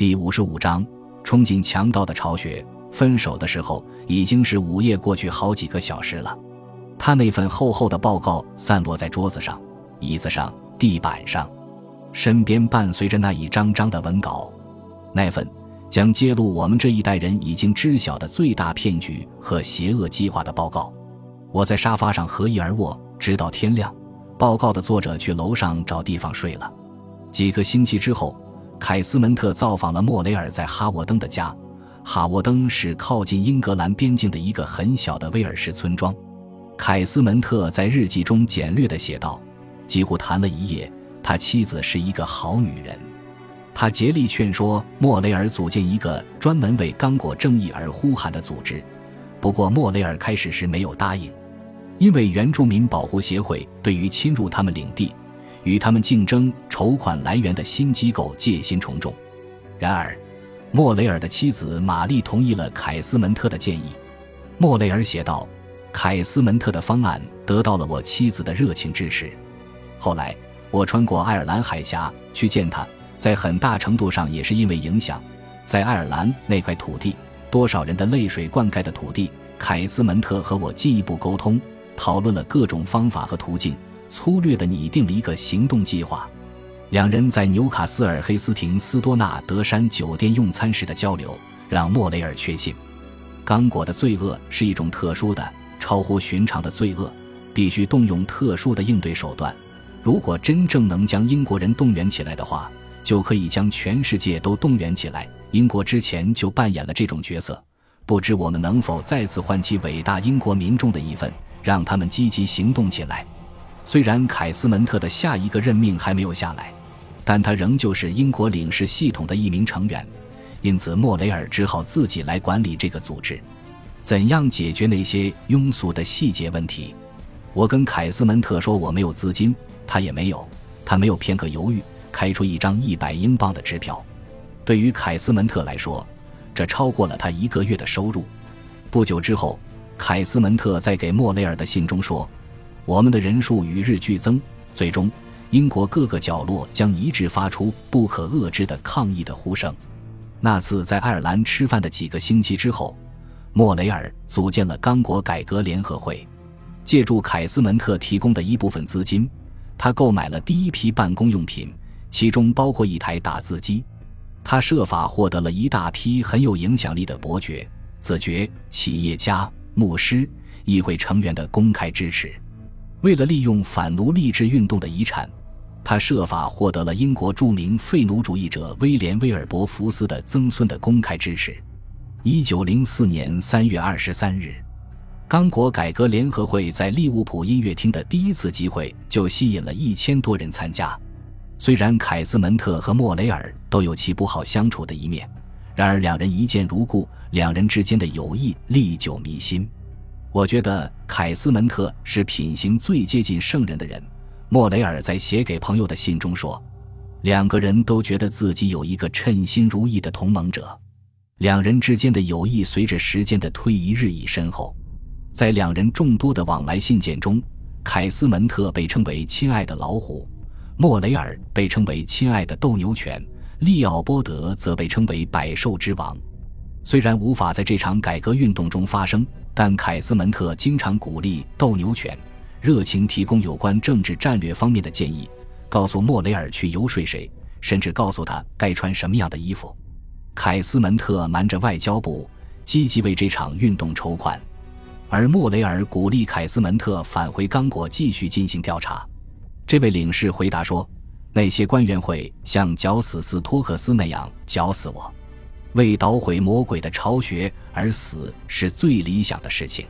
第五十五章：冲进强盗的巢穴。分手的时候已经是午夜过去好几个小时了。他那份厚厚的报告散落在桌子上、椅子上、地板上，身边伴随着那一张张的文稿。那份将揭露我们这一代人已经知晓的最大骗局和邪恶计划的报告。我在沙发上合衣而卧，直到天亮。报告的作者去楼上找地方睡了。几个星期之后，凯斯门特造访了莫雷尔在哈沃登的家。哈沃登是靠近英格兰边境的一个很小的威尔士村庄。凯斯门特在日记中简略地写道：“几乎谈了一夜，他妻子是一个好女人。他竭力劝说莫雷尔组建一个专门为刚果正义而呼喊的组织，不过莫雷尔开始时没有答应。”因为原住民保护协会对于侵入他们领地、与他们竞争筹款来源的新机构戒心重重。然而，莫雷尔的妻子玛丽同意了凯斯门特的建议。莫雷尔写道：“凯斯门特的方案得到了我妻子的热情支持。后来，我穿过爱尔兰海峡去见他，在很大程度上也是因为影响。在爱尔兰那块土地，多少人的泪水灌溉的土地，凯斯门特和我进一步沟通。”讨论了各种方法和途径，粗略地拟定了一个行动计划。两人在纽卡斯尔黑斯廷斯多纳德山酒店用餐时的交流，让莫雷尔确信，刚果的罪恶是一种特殊的、超乎寻常的罪恶，必须动用特殊的应对手段。如果真正能将英国人动员起来的话，就可以将全世界都动员起来。英国之前就扮演了这种角色，不知我们能否再次唤起伟大英国民众的一份。让他们积极行动起来。虽然凯斯门特的下一个任命还没有下来，但他仍旧是英国领事系统的一名成员，因此莫雷尔只好自己来管理这个组织。怎样解决那些庸俗的细节问题？我跟凯斯门特说我没有资金，他也没有。他没有片刻犹豫，开出一张一百英镑的支票。对于凯斯门特来说，这超过了他一个月的收入。不久之后。凯斯门特在给莫雷尔的信中说：“我们的人数与日俱增，最终英国各个角落将一致发出不可遏制的抗议的呼声。”那次在爱尔兰吃饭的几个星期之后，莫雷尔组建了刚果改革联合会，借助凯斯门特提供的一部分资金，他购买了第一批办公用品，其中包括一台打字机。他设法获得了一大批很有影响力的伯爵、子爵、企业家。牧师、议会成员的公开支持。为了利用反奴隶制运动的遗产，他设法获得了英国著名废奴主义者威廉·威尔伯福斯的曾孙的公开支持。一九零四年三月二十三日，刚果改革联合会在利物浦音乐厅的第一次集会就吸引了一千多人参加。虽然凯斯门特和莫雷尔都有其不好相处的一面。然而，两人一见如故，两人之间的友谊历久弥新。我觉得凯斯门特是品行最接近圣人的人。莫雷尔在写给朋友的信中说：“两个人都觉得自己有一个称心如意的同盟者。”两人之间的友谊随着时间的推移日益深厚。在两人众多的往来信件中，凯斯门特被称为“亲爱的老虎”，莫雷尔被称为“亲爱的斗牛犬”。利奥波德则被称为百兽之王，虽然无法在这场改革运动中发生，但凯斯门特经常鼓励斗牛犬，热情提供有关政治战略方面的建议，告诉莫雷尔去游说谁，甚至告诉他该穿什么样的衣服。凯斯门特瞒着外交部，积极为这场运动筹款，而莫雷尔鼓励凯斯门特返回刚果继续进行调查。这位领事回答说。那些官员会像绞死斯托克斯那样绞死我，为捣毁魔鬼的巢穴而死是最理想的事情。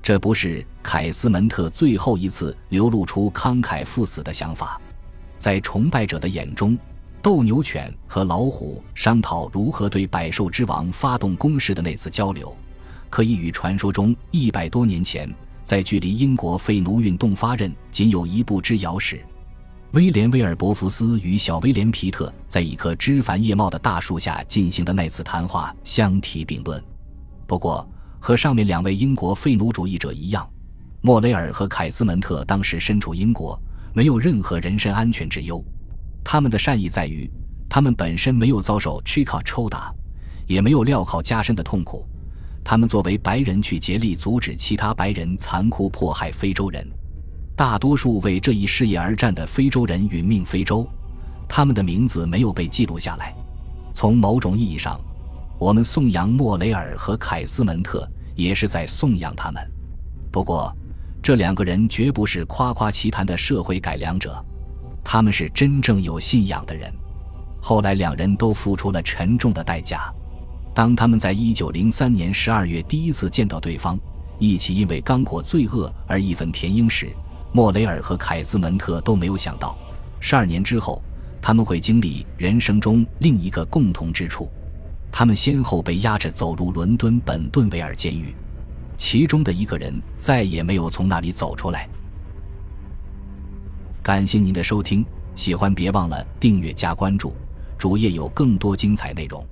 这不是凯斯门特最后一次流露出慷慨赴死的想法。在崇拜者的眼中，斗牛犬和老虎商讨如何对百兽之王发动攻势的那次交流，可以与传说中一百多年前在距离英国废奴运动发轫仅有一步之遥时。威廉·威尔伯福斯与小威廉·皮特在一棵枝繁叶茂的大树下进行的那次谈话相提并论。不过，和上面两位英国废奴主义者一样，莫雷尔和凯斯门特当时身处英国，没有任何人身安全之忧。他们的善意在于，他们本身没有遭受 Chica 抽打，也没有镣铐加身的痛苦。他们作为白人去竭力阻止其他白人残酷迫害非洲人，大多数为这一事业而战的非洲人殒命非洲，他们的名字没有被记录下来。从某种意义上，我们颂扬莫雷尔和凯斯门特，也是在颂扬他们。不过，这两个人绝不是夸夸其谈的社会改良者，他们是真正有信仰的人。后来，两人都付出了沉重的代价。当他们在一九零三年十二月第一次见到对方，一起因为刚果罪恶而义愤填膺时，莫雷尔和凯斯门特都没有想到，十二年之后他们会经历人生中另一个共同之处：他们先后被押着走入伦敦本顿维尔监狱，其中的一个人再也没有从那里走出来。感谢您的收听，喜欢别忘了订阅加关注，主页有更多精彩内容。